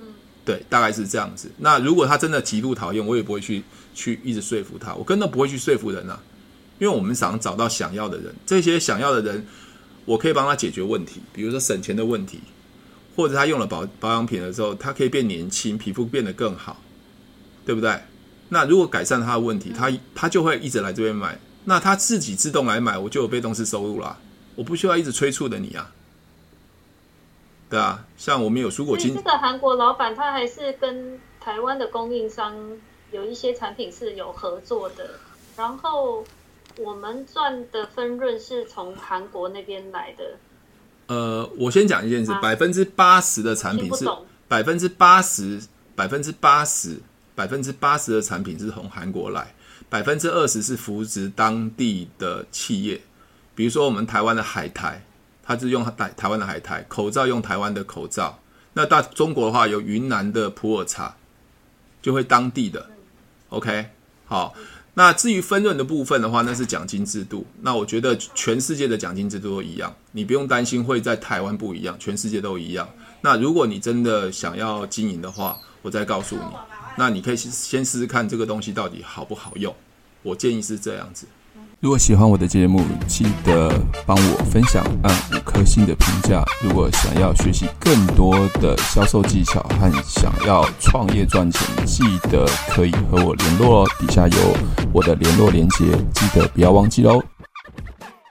嗯，对，大概是这样子。那如果他真的极度讨厌，我也不会去去一直说服他，我根本不会去说服人啊，因为我们想找到想要的人，这些想要的人，我可以帮他解决问题，比如说省钱的问题。或者他用了保保养品的时候，他可以变年轻，皮肤变得更好，对不对？那如果改善他的问题，他他就会一直来这边买。那他自己自动来买，我就有被动式收入啦，我不需要一直催促的你啊，对啊。像我们有蔬果金，这个韩国老板他还是跟台湾的供应商有一些产品是有合作的，然后我们赚的分润是从韩国那边来的。呃，我先讲一件事，百分之八十的产品是百分之八十，百分之八十，百分之八十的产品是从韩国来，百分之二十是扶植当地的企业，比如说我们台湾的海苔，它是用台台湾的海苔，口罩用台湾的口罩，那到中国的话有云南的普洱茶，就会当地的，OK，好。那至于分润的部分的话，那是奖金制度。那我觉得全世界的奖金制度都一样，你不用担心会在台湾不一样，全世界都一样。那如果你真的想要经营的话，我再告诉你，那你可以先试试看这个东西到底好不好用。我建议是这样子。如果喜欢我的节目，记得帮我分享，按五颗星的评价。如果想要学习更多的销售技巧和想要创业赚钱，记得可以和我联络哦。底下有我的联络连接，记得不要忘记喽。